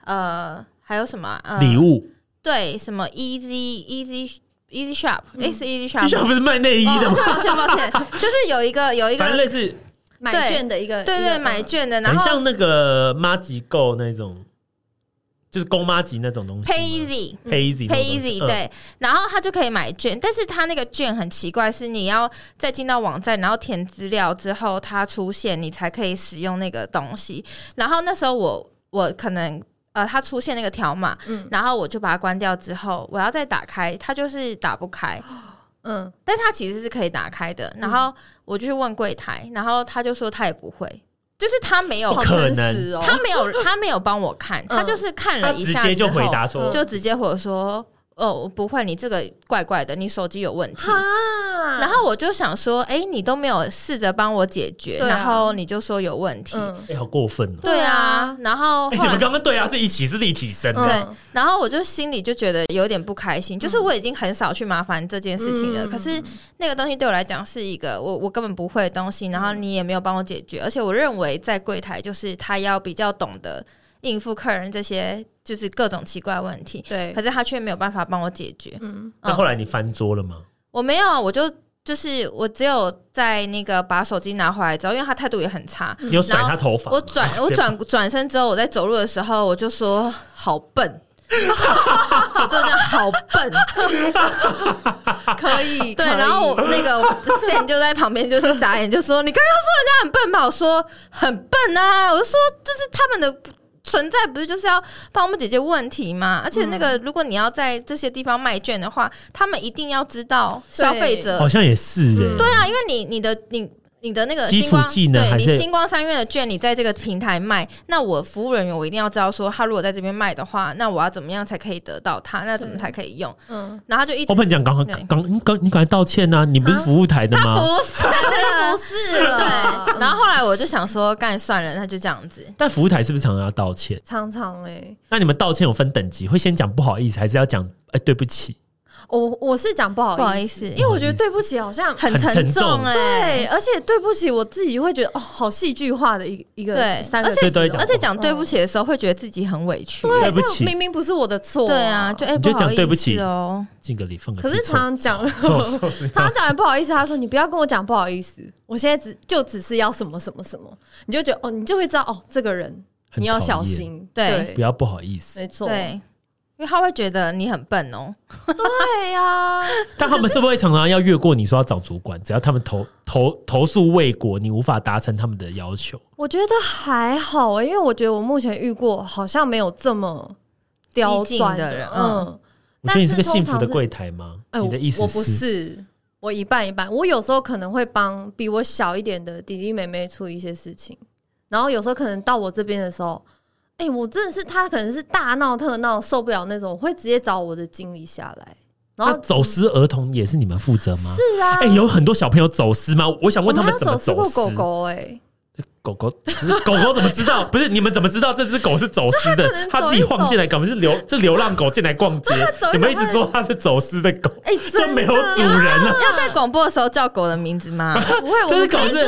嗯、呃还有什么礼、呃、物？对，什么 Easy Easy Easy Shop？哎、嗯，是 Easy Shop？Easy Shop 不是卖内衣的吗？哦、抱歉抱歉，(laughs) 就是有一个有一个反正类似买券的一个，对对，对，买券的，然后很像那个妈吉购那种。就是公妈级那种东西，Pay Easy，Pay Easy，Pay Easy，对，然后他就可以买券，但是他那个券很奇怪，是你要再进到网站，然后填资料之后，它出现，你才可以使用那个东西。然后那时候我我可能呃，它出现那个条码，嗯，然后我就把它关掉之后，我要再打开，它就是打不开，嗯，但是它其实是可以打开的。然后我就去问柜台，然后他就说他也不会。就是他没有，可能他没有，他没有帮我看，他就是看了一下，直接就回答说，就直接回说。哦，不会，你这个怪怪的，你手机有问题。然后我就想说，哎，你都没有试着帮我解决，啊、然后你就说有问题，哎、嗯，好过分哦。对啊，然后，后你们刚刚对啊是一起是立体声的，对。然后我就心里就觉得有点不开心，就是我已经很少去麻烦这件事情了，嗯、可是那个东西对我来讲是一个我我根本不会的东西，然后你也没有帮我解决，而且我认为在柜台就是他要比较懂得应付客人这些。就是各种奇怪问题，对，可是他却没有办法帮我解决。嗯，那后来你翻桌了吗？我没有，我就就是我只有在那个把手机拿回来之后，因为他态度也很差，你有甩他头发。我转 (laughs) 我转转身之后，我在走路的时候，我就说好笨，(laughs) 我就这样好笨，(laughs) 可以对。然后那个 Sam 就在旁边就是傻眼，就说你刚刚说人家很笨吧？我说很笨啊，我就说这是他们的。存在不是就是要帮我们解决问题吗？而且那个，如果你要在这些地方卖券的话，他们一定要知道消费者好像也是哎，对啊，因为你你的你。你的那个星光，对你星光三月的券，你在这个平台卖，那我服务人员我一定要知道说，他如果在这边卖的话，那我要怎么样才可以得到他？那怎么才可以用？嗯，然后就一直。我跟你讲，刚刚刚你刚你赶快道歉呐！你不是服务台的吗？不是，那不是。对。然后后来我就想说，干算了，那就这样子。但服务台是不是常常要道歉？常常哎。那你们道歉有分等级，会先讲不好意思，还是要讲哎对不起？我我是讲不好意思，不好意思，因为我觉得对不起好像很沉重哎、欸，对，而且对不起我自己会觉得哦，好戏剧化的一个一个三个字，而且而且讲对不起的时候会觉得自己很委屈，对不起，明明不是我的错，对啊，就哎、欸，就讲对不起。哦，敬个礼，奉个可是常常讲，(laughs) (laughs) 常常讲完不好意思，他说你不要跟我讲不好意思，我现在只就只是要什么什么什么，你就觉得哦，你就会知道哦，这个人你要小心，对，不要不好意思，没错，对。因为他会觉得你很笨哦，对呀、啊。(laughs) 但他们是不是会常常要越过你说要找主管？只要他们投投投诉未果，你无法达成他们的要求。我觉得还好诶，因为我觉得我目前遇过好像没有这么刁钻的人。嗯，我觉得你是个幸福的柜台吗？哎，你的意思是？我不是，我一半一半。我有时候可能会帮比我小一点的弟弟妹妹处理一些事情，然后有时候可能到我这边的时候。哎、欸，我真的是他，可能是大闹特闹受不了那种，我会直接找我的经理下来。然后走失儿童也是你们负责吗？是啊，哎、欸，有很多小朋友走失吗？我想问他们怎么走失？走失过狗狗、欸？哎。狗狗，(laughs) 狗狗怎么知道？不是你们怎么知道这只狗是走私的？它自己晃进来，可能是流这流浪狗进来逛街。(laughs) 你们一直说它是走私的狗，哎，就没有主人了。要在广播的时候叫狗的名字吗？(laughs) 不会，这只狗是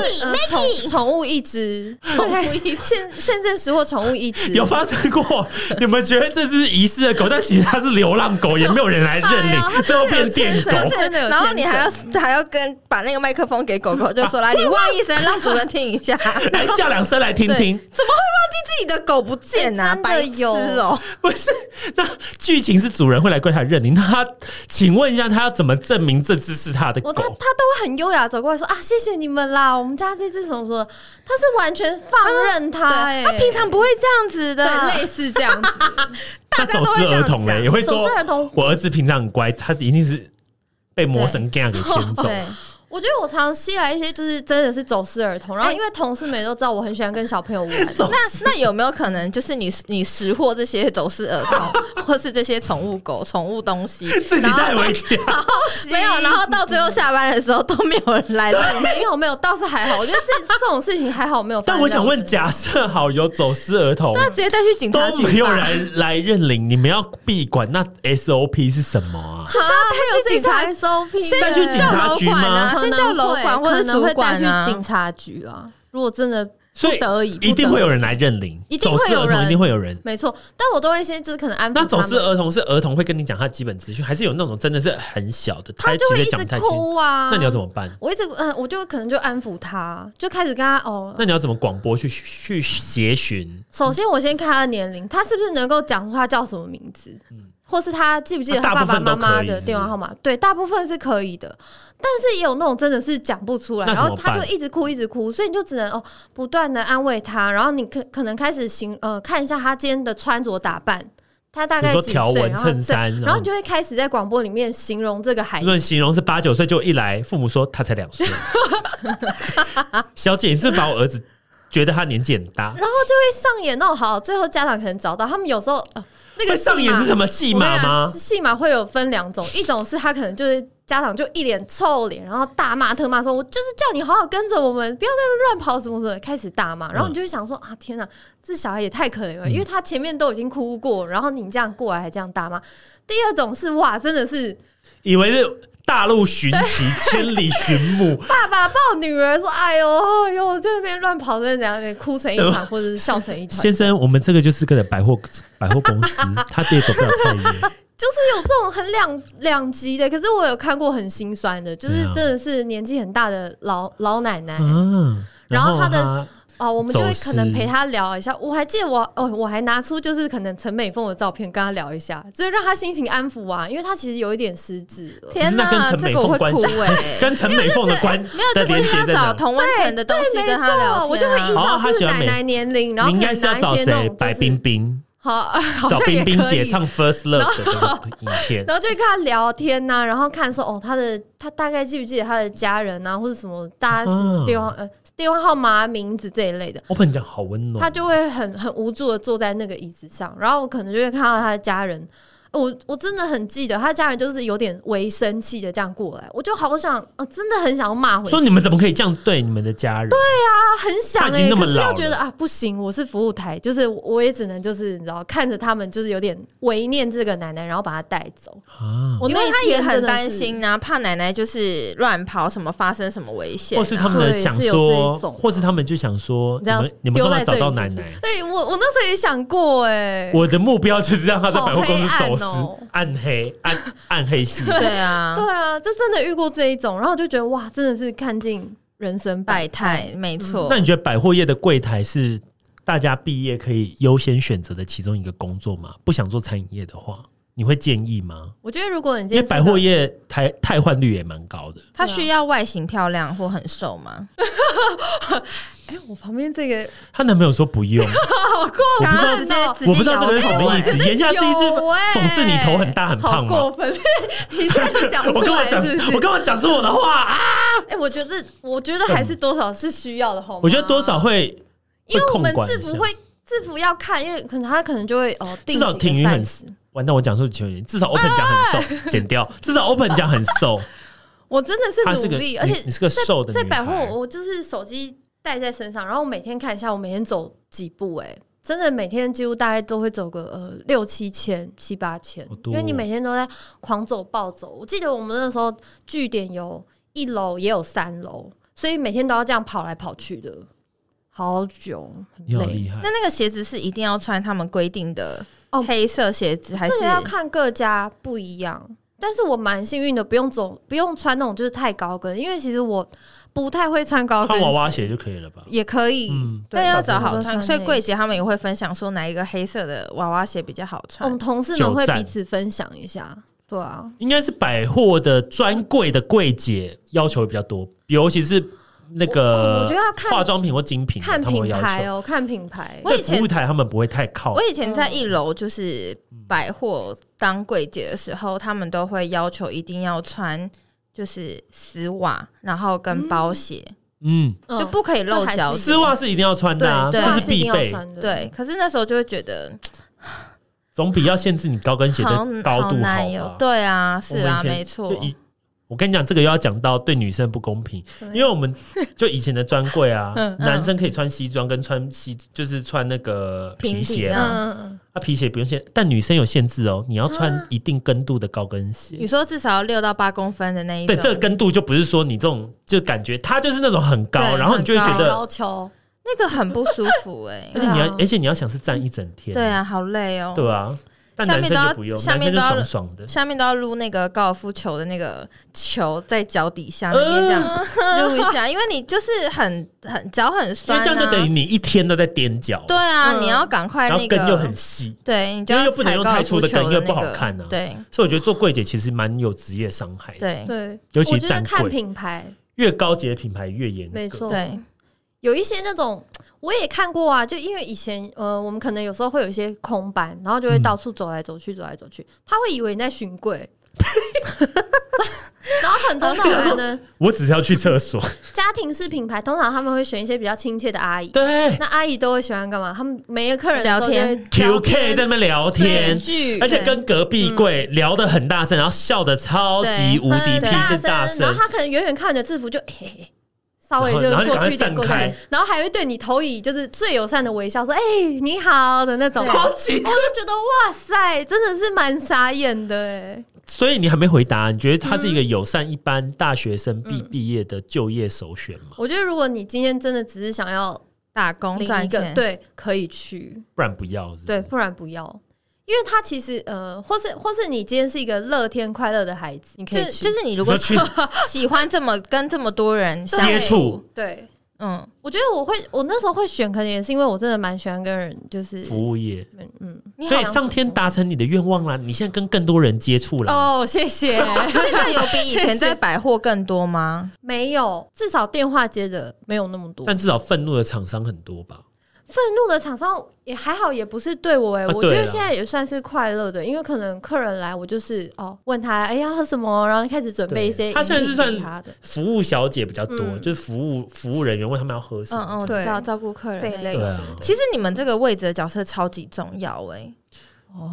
宠宠物一只，宠物一现现证实或宠物一只有发生过。你们觉得这只遗失的狗，但其实它是流浪狗，也没有人来认领，最后变电狗。然后你还要还要跟把那个麦克风给狗狗，就说来，你汪一声，让主人听一下。(laughs) 叫两声来听听，怎么会忘记自己的狗不见呢？白痴哦！不是，那剧情是主人会来柜台认领，那他请问一下，他要怎么证明这只是他的狗？他他都会很优雅走过来说啊，谢谢你们啦，我们家这只什么什么，他是完全放任他，他平常不会这样子的，类似这样子。(laughs) 他走失儿童哎，也会说，我儿子平常很乖，他一定是被魔神 gang 给 (laughs) 牵走。我觉得我常常吸来一些，就是真的是走失儿童。然后因为同事们都知道我很喜欢跟小朋友玩，(laughs) 那那有没有可能就是你你识货这些走失儿童，(laughs) 或是这些宠物狗、宠物东西 (laughs) 自己带回家？然后没有，然后到最后下班的时候都没有人来了。没有没有，倒是还好。我觉得这这种事情还好没有。但我想问，假设好有走失儿童，那直接带去警察局，都没有人来认领，你们要闭馆，那 SOP 是什么啊？他有警察 SOP，带去警察局吗？先叫楼管或者主管啊，去警察局啊。如果真的不得已，一定会有人来认领。一定会有人，一定会有人。没错，但我都会先就是可能安抚。那走失儿童是儿童会跟你讲他基本资讯，还是有那种真的是很小的，他就会一直哭啊？那你要怎么办？我一直嗯，我就可能就安抚他，就开始跟他哦。那你要怎么广播去去协寻？首先我先看他的年龄，他是不是能够讲出他叫什么名字？嗯。或是他记不记得他爸爸妈妈的电话号码？对，大部分是可以的，但是也有那种真的是讲不出来，然后他就一直哭一直哭，所以你就只能哦不断的安慰他，然后你可可能开始形呃看一下他今天的穿着打扮，他大概几岁，条纹衬衫，然后你就会开始在广播里面形容这个孩子，论形容是八九岁，就一来父母说他才两岁，(laughs) 小姐你是把我儿子觉得他年纪很大，然后就会上演那种好，最后家长可能找到他们有时候。呃那个上演是什么戏码吗？戏码会有分两种，一种是他可能就是家长就一脸臭脸，然后大骂特骂说：“我就是叫你好好跟着我们，不要在乱跑什么什么。”开始大骂，然后你就会想说：“啊，天哪，这小孩也太可怜了，因为他前面都已经哭过，然后你这样过来还这样大骂。”第二种是哇，真的是以为是。大陆寻奇，千里寻母。(laughs) 爸爸抱女儿说：“哎呦，哎呦，就那边乱跑，在怎样，哭成一团，或者是笑成一团。”先生，我们这个就是个百货百货公司，(laughs) 他也走不了太远。就是有这种很两两极的，可是我有看过很心酸的，就是真的是年纪很大的老老奶奶，嗯，然后她的。哦，我们就会可能陪他聊一下。我还记得我哦，我还拿出就是可能陈美凤的照片跟他聊一下，就是让他心情安抚啊，因为他其实有一点失智了。天哪，这个我会哭哎，跟陈美凤的关没有，就是要找同温层的东西跟他聊。我就会依照就是奶奶年龄，然后应该是要找谁？白冰冰。好，(laughs) 找冰冰姐唱《First Love》的影片，(laughs) 然后就跟他聊天呐、啊，然后看说哦，他的他大概记不记得他的家人啊，或者什么大家什么电话呃电话号码、名字这一类的。我跟你讲，好温暖。他就会很很无助的坐在那个椅子上，然后我可能就会看到他的家人。我我真的很记得，他家人就是有点微生气的这样过来，我就好想，呃，真的很想要骂回去。说你们怎么可以这样对你们的家人？对啊，很想哎、欸，可是又觉得啊，不行，我是服务台，就是我也只能就是你知道，看着他们就是有点为念这个奶奶，然后把她带走啊。因为他也很担心啊，怕奶奶就是乱跑，什么发生什么危险、啊，或是他们想说，或是他们就想说，你们你们都要找到奶奶。对我我那时候也想过哎、欸，我的目标就是让他在百货公司走。暗黑暗 (laughs) 暗黑系，对啊，对啊，就真的遇过这一种，然后我就觉得哇，真的是看尽人生百态，没错。那你觉得百货业的柜台是大家毕业可以优先选择的其中一个工作吗？不想做餐饮业的话，你会建议吗？我觉得如果你因为百货业汰汰换率也蛮高的，它需要外形漂亮或很瘦吗？(laughs) (laughs) 哎、欸，我旁边这个，她男朋友说不用，好过分，我不知道，我不知道这个是什么意思。言下之意是讽刺你头很大很胖吗？过分，你现在就讲出来 (laughs) 是不是？我跟我讲出我的话啊！哎、欸，我觉得，我觉得还是多少是需要的，好吗？我觉得多少会，因为我们制服会制服要看，因为可能他可能就会哦，至少挺云很完蛋，我讲出球员，至少 open 讲很瘦，剪掉，(laughs) 至少 open 讲很瘦。我真的是努力，而且你是个瘦的，在百货，我就是手机。带在身上，然后我每天看一下，我每天走几步，欸，哎，真的每天几乎大概都会走个呃六七千、七八千，因为你每天都在狂走暴走。我记得我们那时候据点有一楼也有三楼，所以每天都要这样跑来跑去的，好久，很累。那那个鞋子是一定要穿他们规定的哦黑色鞋子，还是要看各家不一样？但是我蛮幸运的，不用走，不用穿那种就是太高跟，因为其实我。不太会穿高跟鞋，穿娃娃鞋就可以了吧？也可以，嗯，对，要找好穿。所以柜姐他们也会分享说哪一个黑色的娃娃鞋比较好穿。我们同事们会彼此分享一下，对啊。应该是百货的专柜的柜姐要求比较多，尤其是那个我觉得要看化妆品或精品，看品牌哦，看品牌。我以前服务台他们不会太靠。我以前在一楼就是百货当柜姐的时候，他们都会要求一定要穿。就是丝袜，然后跟包鞋，嗯，就不可以露脚。丝袜是一定要穿的啊，这是必备。对，可是那时候就会觉得，总比要限制你高跟鞋的高度好吧？对啊，是啊，没错。我跟你讲，这个又要讲到对女生不公平，因为我们就以前的专柜啊，(laughs) 男生可以穿西装跟穿西，就是穿那个皮鞋啊，啊皮鞋不用限，但女生有限制哦，你要穿一定跟度的高跟鞋。你说至少要六到八公分的那一种，对，这个跟度就不是说你这种就感觉它就是那种很高，然后你就会觉得高。跷，那个很不舒服哎，(laughs) 而且你要，而且你要想是站一整天，对啊，好累哦，对啊。下面都要，下面都要爽爽的，下面都要撸那个高尔夫球的那个球在脚底下那边这样撸一下，因为你就是很很脚很酸，因为这样就等于你一天都在踮脚。对啊，你要赶快那个跟又很细，对，因为又不能用太粗的跟，因为不好看啊。对，所以我觉得做柜姐其实蛮有职业伤害的。对对，尤其是，看品牌，越高级的品牌越严格。没错，对，有一些那种。我也看过啊，就因为以前呃，我们可能有时候会有一些空班，然后就会到处走来走去，走来走去，他会以为你在巡柜，(laughs) 然后很多那种可能，(laughs) 我只是要去厕所。家庭式品牌通常他们会选一些比较亲切的阿姨，对，那阿姨都会喜欢干嘛？他们每个客人聊天，QK 在那边聊天，而且跟隔壁柜聊得很大声，然后笑得超级无敌大声，然后他可能远远看你的制服就嘿嘿。稍微就过去一点过去，然后还会对你投以就是最友善的微笑，说：“哎，你好的那种。”超级，我就觉得哇塞，真的是蛮傻眼的哎。所以你还没回答，你觉得他是一个友善一般大学生毕毕业的就业首选吗？我觉得如果你今天真的只是想要打工赚钱，对，可以去，不然不要。对，不然不要。因为他其实呃，或是或是你今天是一个乐天快乐的孩子，你可以就是你如果喜 (laughs) 喜欢这么跟这么多人接触，对，嗯，我觉得我会我那时候会选，可能也是因为我真的蛮喜欢跟人就是服务业，嗯，所以上天达成你的愿望啦，你现在跟更多人接触了哦，谢谢。(laughs) 现在有比以前在百货更多吗？没有，至少电话接的没有那么多，但至少愤怒的厂商很多吧。愤怒的厂商也还好，也不是对我哎、欸，我觉得现在也算是快乐的，因为可能客人来，我就是哦问他哎呀喝什么，然后开始准备一些。他现在是算他的服务小姐比较多，嗯、就是服务服务人员问他们要喝什么，嗯嗯，对，照照顾客人这一类的。其实你们这个位置的角色超级重要哎、欸。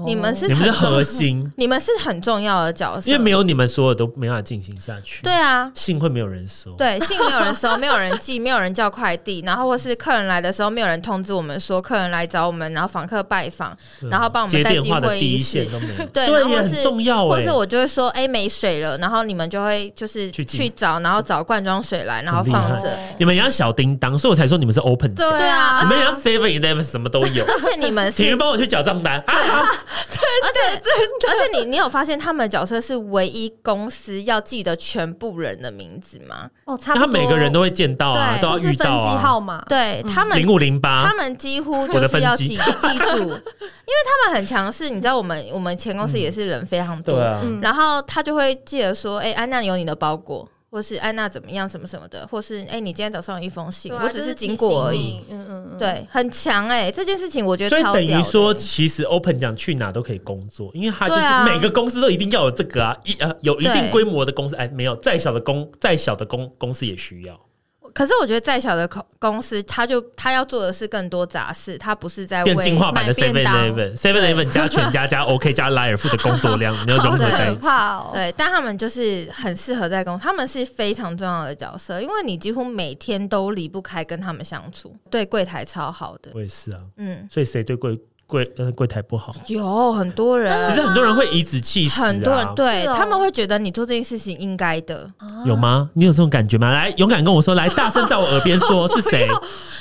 你们是你们是核心，你们是很重要的角色，因为没有你们，所有都没办法进行下去。对啊，信会没有人收，对，信没有人收，没有人寄，没有人叫快递，(laughs) 然后或是客人来的时候，没有人通知我们说客人来找我们，然后访客拜访，然后帮我们带进会议室，(laughs) 对，然后是重要，或是我就会说，哎，没水了，然后你们就会就是去找，然后找罐装水来，然后放着。你们要小叮当，所以我才说你们是 open，对啊，你们要 seven eleven 什么都有，而且你们 (laughs) 请人帮我去缴账单。啊。(laughs) 而且，而且你你有发现他们的角色是唯一公司要记得全部人的名字吗？哦，差不多，他每个人都会见到啊，都要遇到啊。号码，对他们零五零八，他们几乎就是要记记住，(laughs) 因为他们很强势。你知道，我们我们前公司也是人非常多，然后他就会记得说：“哎，安娜有你的包裹。”或是安娜怎么样什么什么的，或是哎、欸，你今天早上有一封信，啊、我只是经过而已。嗯嗯嗯，对，很强哎、欸，这件事情我觉得超。所以等于说，其实 Open 讲去哪都可以工作，因为他就是每个公司都一定要有这个啊，一呃有一定规模的公司，哎，没有再小的公再小的公公司也需要。可是我觉得再小的公公司，他就他要做的是更多杂事，他不是在变进化版的 Seven Eleven，Seven Eleven 加全家 (laughs) 加 OK 加莱尔富的工作量，(laughs) 你要融合在一起。对，但他们就是很适合在公司，他们是非常重要的角色，因为你几乎每天都离不开跟他们相处，对柜台超好的。我也是啊，嗯，所以谁对柜？柜呃柜台不好，有很多人，其实很多人会颐指气使，很多人对他们会觉得你做这件事情应该的，有吗？你有这种感觉吗？来，勇敢跟我说，来大声在我耳边说 (laughs) 是谁？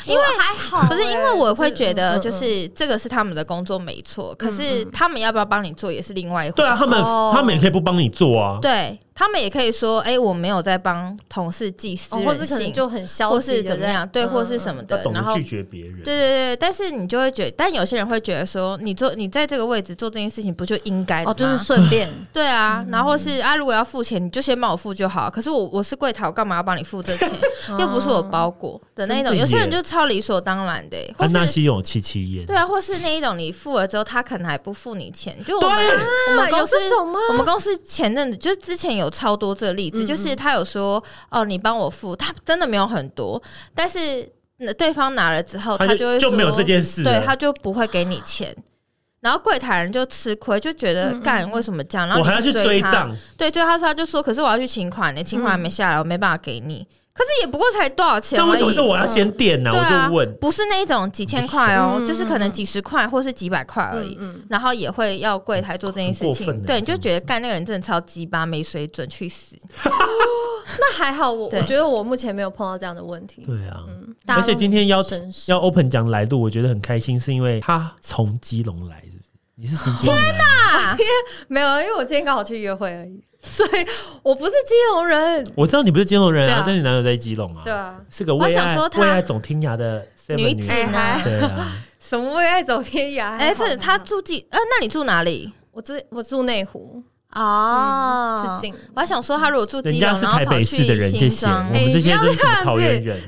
因为还好，不是因为我会觉得就是这个是他们的工作没错，可是他们要不要帮你做也是另外一回事。对啊，他们他们也可以不帮你做啊。对。他们也可以说：“哎，我没有在帮同事寄私人信，或是可能就很消极，或是怎么样？对，或是什么的。然后拒绝别人。对对对，但是你就会觉得，但有些人会觉得说，你做你在这个位置做这件事情，不就应该？哦，就是顺便。(laughs) 对啊，然后是啊，如果要付钱，你就先帮我付就好。可是我我是柜台，我干嘛要帮你付这钱？又不是我包裹的那种。有些人就超理所当然的。安纳西有戚戚焉。对啊，或是那一种，你付了之后，他可能还不付你钱。就我们我们公司，我们公司前阵子就之前有。超多这个例子，嗯嗯就是他有说哦，你帮我付，他真的没有很多，但是对方拿了之后，他就，会说就没有这件事，对，他就不会给你钱。然后柜台人就吃亏，就觉得干为什么这样？然后我还要去追账，对，就他说他就说，可是我要去请款，你请款还没下来，我没办法给你。可是也不过才多少钱？那为什么是我要先垫呢？我就问，不是那一种几千块哦，就是可能几十块或是几百块而已。然后也会要柜台做这件事情，对，你就觉得干那个人真的超鸡巴，没水准，去死。(laughs) 那还好，我我觉得我目前没有碰到这样的问题。对啊，而且今天要要 open 讲来路，我觉得很开心，是因为他从基隆来。你是从基隆？天哪！(laughs) 今天没有，因为我今天刚好去约会而已，(laughs) 所以我不是基隆人。我知道你不是基隆人啊，但你男友在基隆啊？对啊，是个为爱为爱走天涯的女子啊。对啊，(laughs) 什么为爱走天涯？哎，是他住基，呃，那你住哪里？我住我住内湖哦，是近。我还想说，他如果住基隆，人家是台北市的人，谢谢我们这些都是桃园人，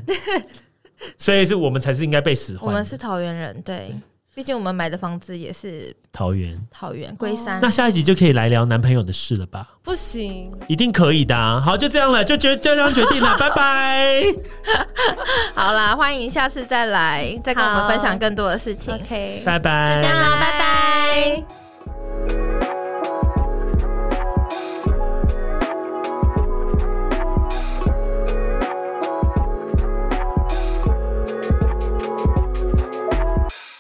(laughs) 所以是我们才是应该被使唤。我们是桃园人，对。毕竟我们买的房子也是桃园，桃园龟山。那下一集就可以来聊男朋友的事了吧？不行，一定可以的。好，就这样了，就决就这样决定了，(laughs) 拜拜。好啦，欢迎下次再来，再跟我们分享更多的事情。OK，拜拜，就这样啦，拜拜。